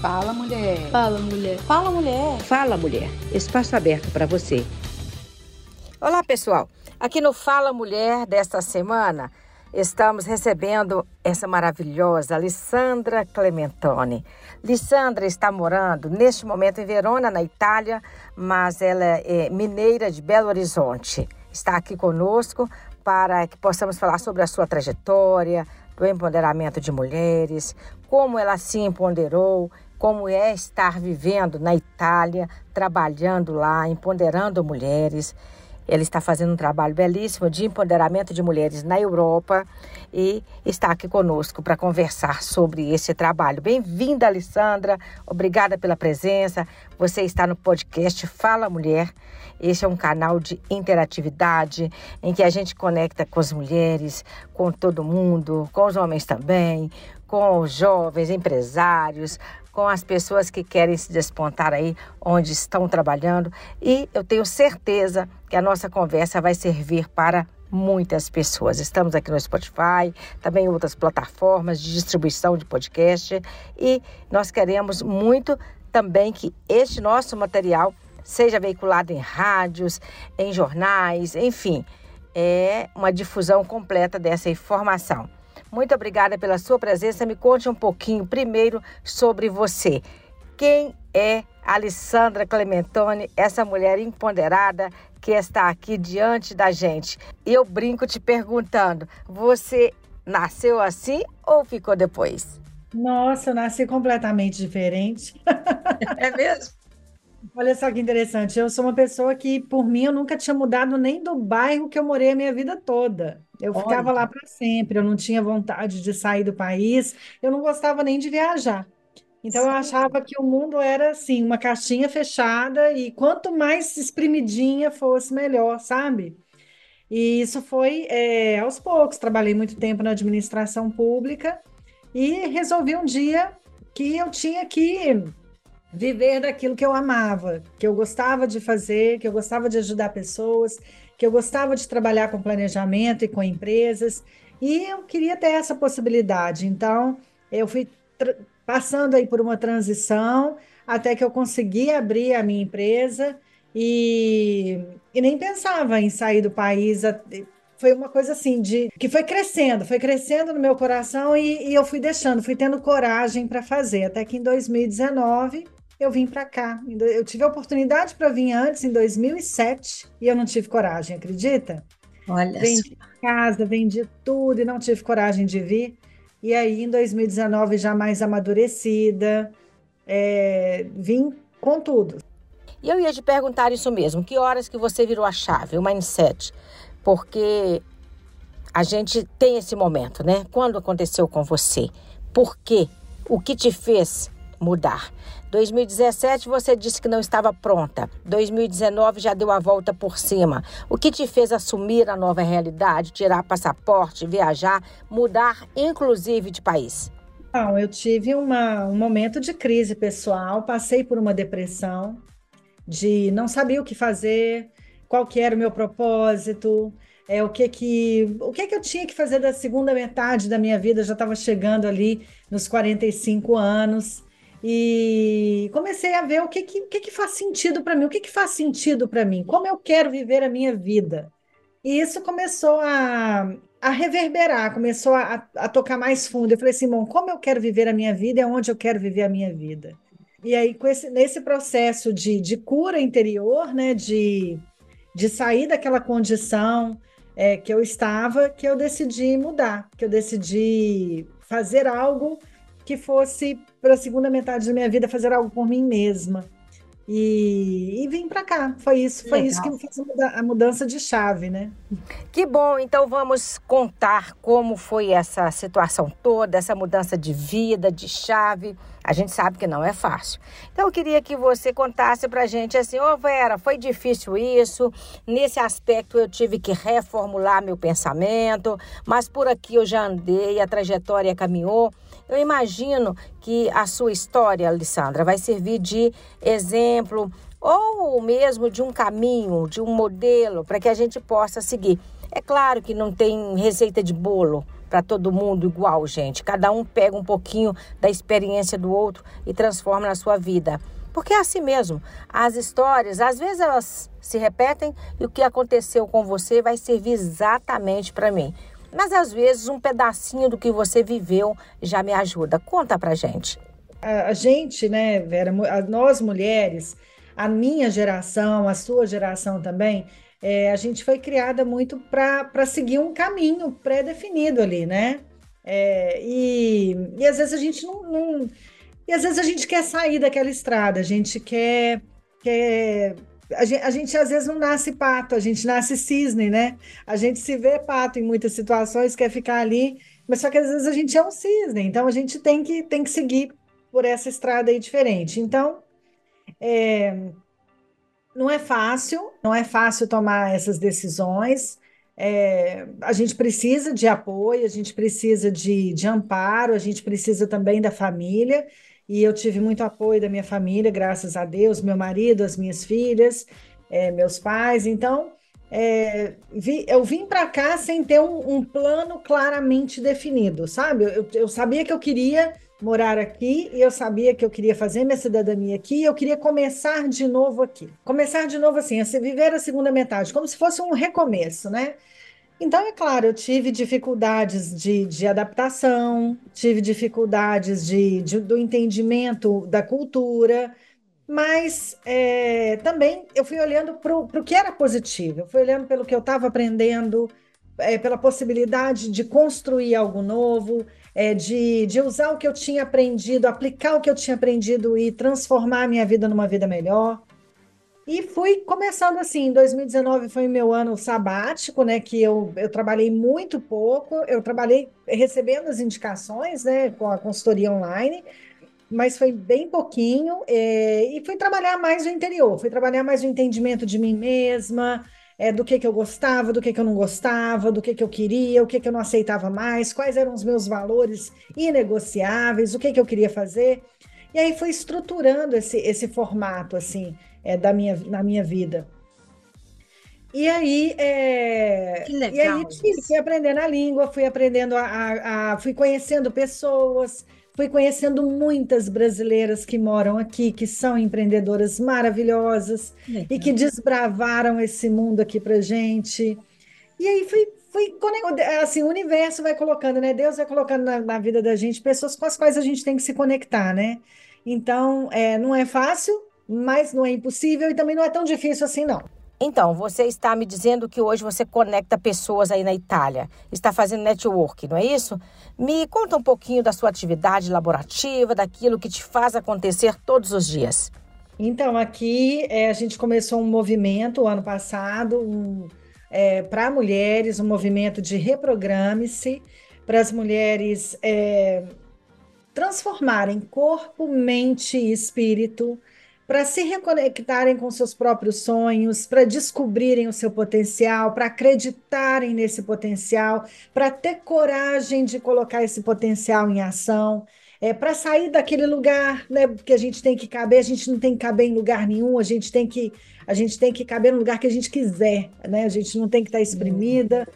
Fala, mulher. Fala, mulher. Fala, mulher. Fala, mulher. Espaço aberto para você. Olá, pessoal. Aqui no Fala Mulher desta semana, estamos recebendo essa maravilhosa Lissandra Clementoni. Lissandra está morando neste momento em Verona, na Itália, mas ela é mineira de Belo Horizonte. Está aqui conosco para que possamos falar sobre a sua trajetória, do empoderamento de mulheres, como ela se empoderou, como é estar vivendo na Itália, trabalhando lá, empoderando mulheres. Ele está fazendo um trabalho belíssimo de empoderamento de mulheres na Europa e está aqui conosco para conversar sobre esse trabalho. Bem-vinda, Alessandra. Obrigada pela presença. Você está no podcast Fala Mulher. Este é um canal de interatividade em que a gente conecta com as mulheres, com todo mundo, com os homens também, com os jovens empresários, com as pessoas que querem se despontar aí onde estão trabalhando e eu tenho certeza que a nossa conversa vai servir para muitas pessoas. Estamos aqui no Spotify, também em outras plataformas de distribuição de podcast e nós queremos muito também que este nosso material seja veiculado em rádios, em jornais, enfim, é uma difusão completa dessa informação. Muito obrigada pela sua presença. Me conte um pouquinho primeiro sobre você. Quem é Alessandra Clementoni, essa mulher empoderada que está aqui diante da gente? Eu brinco te perguntando: você nasceu assim ou ficou depois? Nossa, eu nasci completamente diferente. É mesmo? Olha só que interessante. Eu sou uma pessoa que, por mim, eu nunca tinha mudado nem do bairro que eu morei a minha vida toda. Eu Olha. ficava lá para sempre, eu não tinha vontade de sair do país, eu não gostava nem de viajar. Então eu achava que o mundo era assim, uma caixinha fechada e quanto mais espremidinha fosse, melhor, sabe? E isso foi é, aos poucos. Trabalhei muito tempo na administração pública e resolvi um dia que eu tinha que viver daquilo que eu amava, que eu gostava de fazer, que eu gostava de ajudar pessoas, que eu gostava de trabalhar com planejamento e com empresas, e eu queria ter essa possibilidade. Então, eu fui passando aí por uma transição até que eu consegui abrir a minha empresa e, e nem pensava em sair do país. Foi uma coisa assim de que foi crescendo, foi crescendo no meu coração e, e eu fui deixando, fui tendo coragem para fazer. Até que em 2019 eu vim para cá. Eu tive a oportunidade para vir antes, em 2007, e eu não tive coragem, acredita? Olha Vendi casa, vendi tudo e não tive coragem de vir. E aí, em 2019, já mais amadurecida, é, vim com tudo. E eu ia te perguntar isso mesmo, que horas que você virou a chave, o mindset? Porque a gente tem esse momento, né? Quando aconteceu com você? Por quê? O que te fez mudar? 2017 você disse que não estava pronta. 2019 já deu a volta por cima. O que te fez assumir a nova realidade, tirar passaporte, viajar, mudar inclusive de país? Não, eu tive uma, um momento de crise pessoal, passei por uma depressão, de não sabia o que fazer, qual que era o meu propósito, é, o que que o que que eu tinha que fazer da segunda metade da minha vida, eu já estava chegando ali nos 45 anos e comecei a ver o que, que, que, que faz sentido para mim, o que, que faz sentido para mim, como eu quero viver a minha vida. E isso começou a, a reverberar, começou a, a tocar mais fundo. Eu falei assim, bom, como eu quero viver a minha vida e aonde eu quero viver a minha vida. E aí, esse, nesse processo de, de cura interior, né, de, de sair daquela condição é, que eu estava, que eu decidi mudar, que eu decidi fazer algo que fosse para a segunda metade da minha vida fazer algo por mim mesma. E, e vim para cá. Foi isso, foi isso que fez a mudança de chave, né? Que bom. Então vamos contar como foi essa situação toda, essa mudança de vida, de chave. A gente sabe que não é fácil. Então eu queria que você contasse pra gente assim, ô oh, Vera, foi difícil isso. Nesse aspecto eu tive que reformular meu pensamento, mas por aqui eu já andei, a trajetória caminhou. Eu imagino que a sua história, Alessandra, vai servir de exemplo ou mesmo de um caminho, de um modelo para que a gente possa seguir. É claro que não tem receita de bolo, para todo mundo igual, gente. Cada um pega um pouquinho da experiência do outro e transforma na sua vida. Porque é assim mesmo. As histórias, às vezes elas se repetem e o que aconteceu com você vai servir exatamente para mim. Mas às vezes um pedacinho do que você viveu já me ajuda. Conta pra gente. A, gente, né, Vera, nós mulheres, a minha geração, a sua geração também, é, a gente foi criada muito para seguir um caminho pré-definido ali, né? É, e, e às vezes a gente não, não, E às vezes a gente quer sair daquela estrada, a gente quer. quer a gente, a gente, às vezes não nasce pato, a gente nasce cisne, né? A gente se vê pato em muitas situações, quer ficar ali, mas só que às vezes a gente é um cisne, então a gente tem que, tem que seguir por essa estrada aí diferente. Então, é, não é fácil, não é fácil tomar essas decisões. É, a gente precisa de apoio, a gente precisa de, de amparo, a gente precisa também da família. E eu tive muito apoio da minha família, graças a Deus, meu marido, as minhas filhas, é, meus pais. Então, é, vi, eu vim para cá sem ter um, um, plano claramente definido, sabe? Eu, eu sabia que eu queria morar aqui e eu sabia que eu queria fazer minha cidadania aqui e eu queria começar de novo aqui. Começar de novo assim, viver a segunda metade, como se fosse um recomeço, né? Então, é claro, eu tive dificuldades de, de adaptação, tive dificuldades de, de, do entendimento da cultura, mas é, também eu fui olhando para o que era positivo, eu fui olhando pelo que eu estava aprendendo, é, pela possibilidade de construir algo novo, é, de, de usar o que eu tinha aprendido, aplicar o que eu tinha aprendido e transformar a minha vida numa vida melhor. E fui começando assim, 2019 foi meu ano sabático, né, que eu, eu trabalhei muito pouco, eu trabalhei recebendo as indicações, né, com a consultoria online, mas foi bem pouquinho, é, e fui trabalhar mais no interior, fui trabalhar mais no entendimento de mim mesma, é, do que, que eu gostava, do que, que eu não gostava, do que, que eu queria, o que, que eu não aceitava mais, quais eram os meus valores inegociáveis, o que, que eu queria fazer. E aí fui estruturando esse, esse formato assim é, da minha, na minha vida. E aí, é, que legal, e aí fui aprendendo a língua, fui aprendendo a, a, a fui conhecendo pessoas, Fui conhecendo muitas brasileiras que moram aqui, que são empreendedoras maravilhosas Legal. e que desbravaram esse mundo aqui para gente. E aí fui, fui assim, o universo vai colocando, né? Deus vai colocando na, na, vida da gente pessoas com as quais a gente tem que se conectar, né? Então, é, não é fácil, mas não é impossível e também não é tão difícil assim, não. Então, você está me dizendo que hoje você conecta pessoas aí na Itália, está fazendo network, não é isso? Me conta um pouquinho da sua atividade laborativa, daquilo que te faz acontecer todos os dias. Então, aqui é, a gente começou um movimento ano passado um, é, para mulheres, um movimento de reprograme-se para as mulheres é, transformarem corpo, mente e espírito para se reconectarem com seus próprios sonhos, para descobrirem o seu potencial, para acreditarem nesse potencial, para ter coragem de colocar esse potencial em ação, é, para sair daquele lugar né, que a gente tem que caber, a gente não tem que caber em lugar nenhum, a gente tem que, a gente tem que caber no lugar que a gente quiser, né? a gente não tem que estar tá exprimida.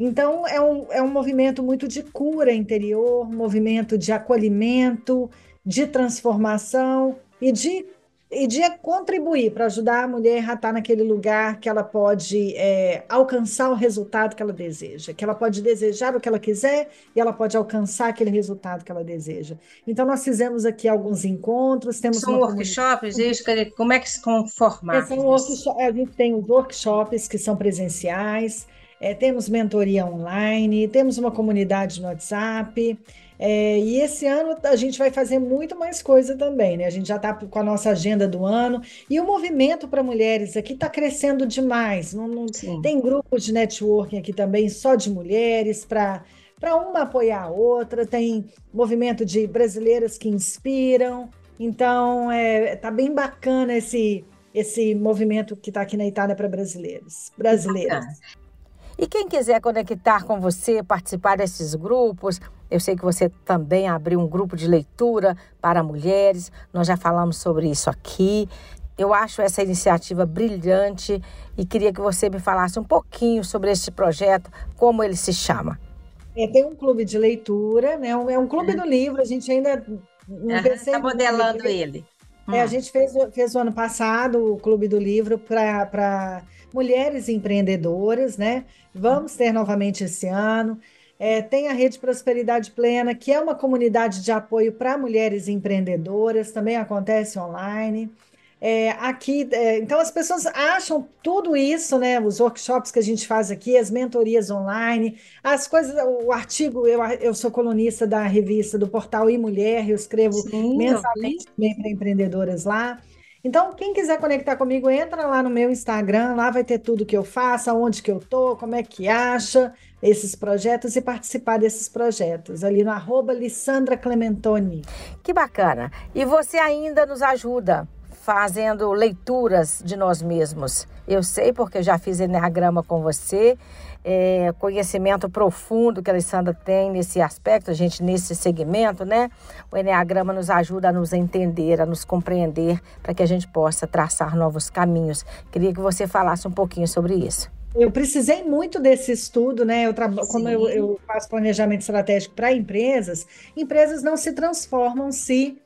Então, é um, é um movimento muito de cura interior, movimento de acolhimento, de transformação e de e de contribuir para ajudar a mulher a estar naquele lugar que ela pode é, alcançar o resultado que ela deseja, que ela pode desejar o que ela quiser e ela pode alcançar aquele resultado que ela deseja. Então, nós fizemos aqui alguns encontros, temos... São workshops, isso, como é que se conformar? É, são a gente tem os workshops que são presenciais, é, temos mentoria online, temos uma comunidade no WhatsApp, é, e esse ano a gente vai fazer muito mais coisa também, né? A gente já está com a nossa agenda do ano. E o movimento para mulheres aqui está crescendo demais. Não, não tem grupos de networking aqui também, só de mulheres, para para uma apoiar a outra, tem movimento de brasileiras que inspiram. Então, é, tá bem bacana esse, esse movimento que está aqui na Itália para brasileiros, brasileiras. E quem quiser conectar com você, participar desses grupos, eu sei que você também abriu um grupo de leitura para mulheres, nós já falamos sobre isso aqui. Eu acho essa iniciativa brilhante e queria que você me falasse um pouquinho sobre este projeto, como ele se chama. É, tem um clube de leitura, né? É um clube do livro, a gente ainda não Está modelando ele. É, a hum. gente fez, fez o ano passado o Clube do Livro para mulheres empreendedoras, né? Vamos ter novamente esse ano. É, tem a Rede Prosperidade Plena, que é uma comunidade de apoio para mulheres empreendedoras, também acontece online. É, aqui, é, então as pessoas acham tudo isso, né? Os workshops que a gente faz aqui, as mentorias online, as coisas, o artigo, eu, eu sou colunista da revista do portal e Mulher, eu escrevo Sim, mensalmente para empreendedoras lá. Então, quem quiser conectar comigo, entra lá no meu Instagram, lá vai ter tudo que eu faço, aonde que eu tô, como é que acha esses projetos e participar desses projetos, ali no arroba Lissandra Clementoni. Que bacana! E você ainda nos ajuda fazendo leituras de nós mesmos. Eu sei porque já fiz Enneagrama com você, é, conhecimento profundo que a Alessandra tem nesse aspecto, a gente nesse segmento, né? O Enneagrama nos ajuda a nos entender, a nos compreender, para que a gente possa traçar novos caminhos. Queria que você falasse um pouquinho sobre isso. Eu precisei muito desse estudo, né? Eu como eu, eu faço planejamento estratégico para empresas, empresas não se transformam se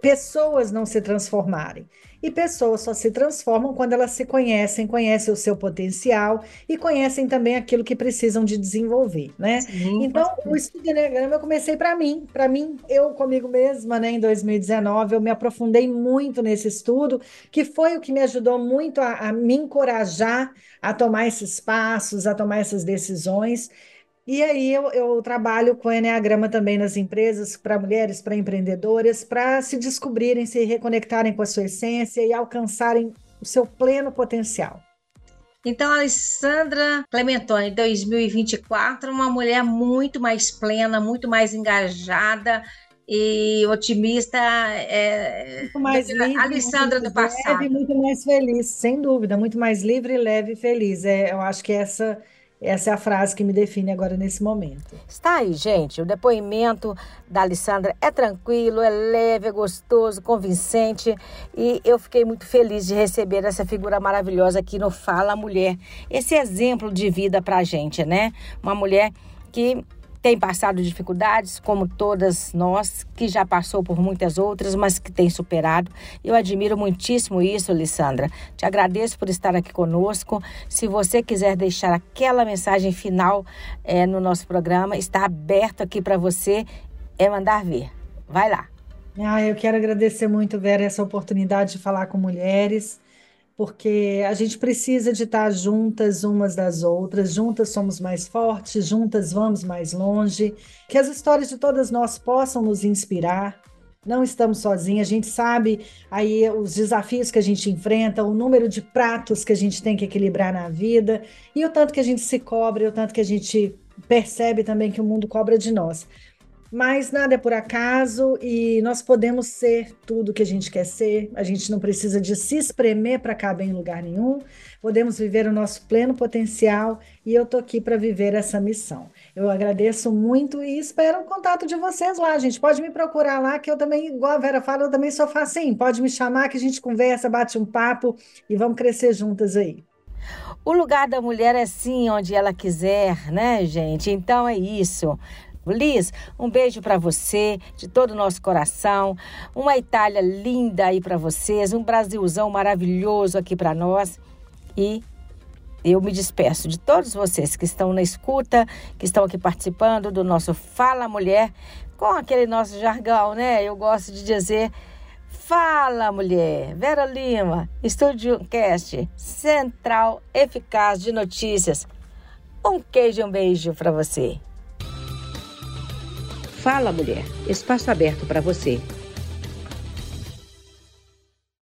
pessoas não se transformarem. E pessoas só se transformam quando elas se conhecem, conhecem o seu potencial e conhecem também aquilo que precisam de desenvolver, né? Sim, então, o estudo de Enneagrama eu comecei para mim, para mim, eu comigo mesma, né, em 2019, eu me aprofundei muito nesse estudo, que foi o que me ajudou muito a, a me encorajar a tomar esses passos, a tomar essas decisões. E aí eu, eu trabalho com Enneagrama também nas empresas, para mulheres, para empreendedoras, para se descobrirem, se reconectarem com a sua essência e alcançarem o seu pleno potencial. Então, Alessandra Clementoni, 2024, uma mulher muito mais plena, muito mais engajada e otimista. É, muito mais livre, Alessandra do passado. Leve, muito mais feliz, sem dúvida, muito mais livre, leve e feliz. É, eu acho que essa essa é a frase que me define agora nesse momento. Está aí, gente. O depoimento da Alessandra é tranquilo, é leve, é gostoso, convincente. E eu fiquei muito feliz de receber essa figura maravilhosa aqui no Fala Mulher. Esse exemplo de vida para a gente, né? Uma mulher que tem passado dificuldades, como todas nós, que já passou por muitas outras, mas que tem superado. Eu admiro muitíssimo isso, Lissandra. Te agradeço por estar aqui conosco. Se você quiser deixar aquela mensagem final é, no nosso programa, está aberto aqui para você, é mandar ver. Vai lá. Ah, eu quero agradecer muito, Vera, essa oportunidade de falar com mulheres porque a gente precisa de estar juntas umas das outras, juntas somos mais fortes, juntas vamos mais longe, que as histórias de todas nós possam nos inspirar. Não estamos sozinhos, a gente sabe aí os desafios que a gente enfrenta, o número de pratos que a gente tem que equilibrar na vida e o tanto que a gente se cobra, o tanto que a gente percebe também que o mundo cobra de nós. Mas nada é por acaso e nós podemos ser tudo que a gente quer ser. A gente não precisa de se espremer para caber em lugar nenhum. Podemos viver o nosso pleno potencial e eu tô aqui para viver essa missão. Eu agradeço muito e espero o contato de vocês lá, gente. Pode me procurar lá que eu também, igual a Vera fala, eu também sou facinho. Pode me chamar que a gente conversa, bate um papo e vamos crescer juntas aí. O lugar da mulher é sim onde ela quiser, né, gente? Então é isso. Liz, um beijo para você, de todo o nosso coração. Uma Itália linda aí para vocês, um Brasilzão maravilhoso aqui para nós. E eu me despeço de todos vocês que estão na escuta, que estão aqui participando do nosso Fala Mulher, com aquele nosso jargão, né? Eu gosto de dizer Fala Mulher, Vera Lima, Estúdio Cast, Central Eficaz de Notícias. Um queijo um beijo para você. Fala Mulher, espaço aberto para você.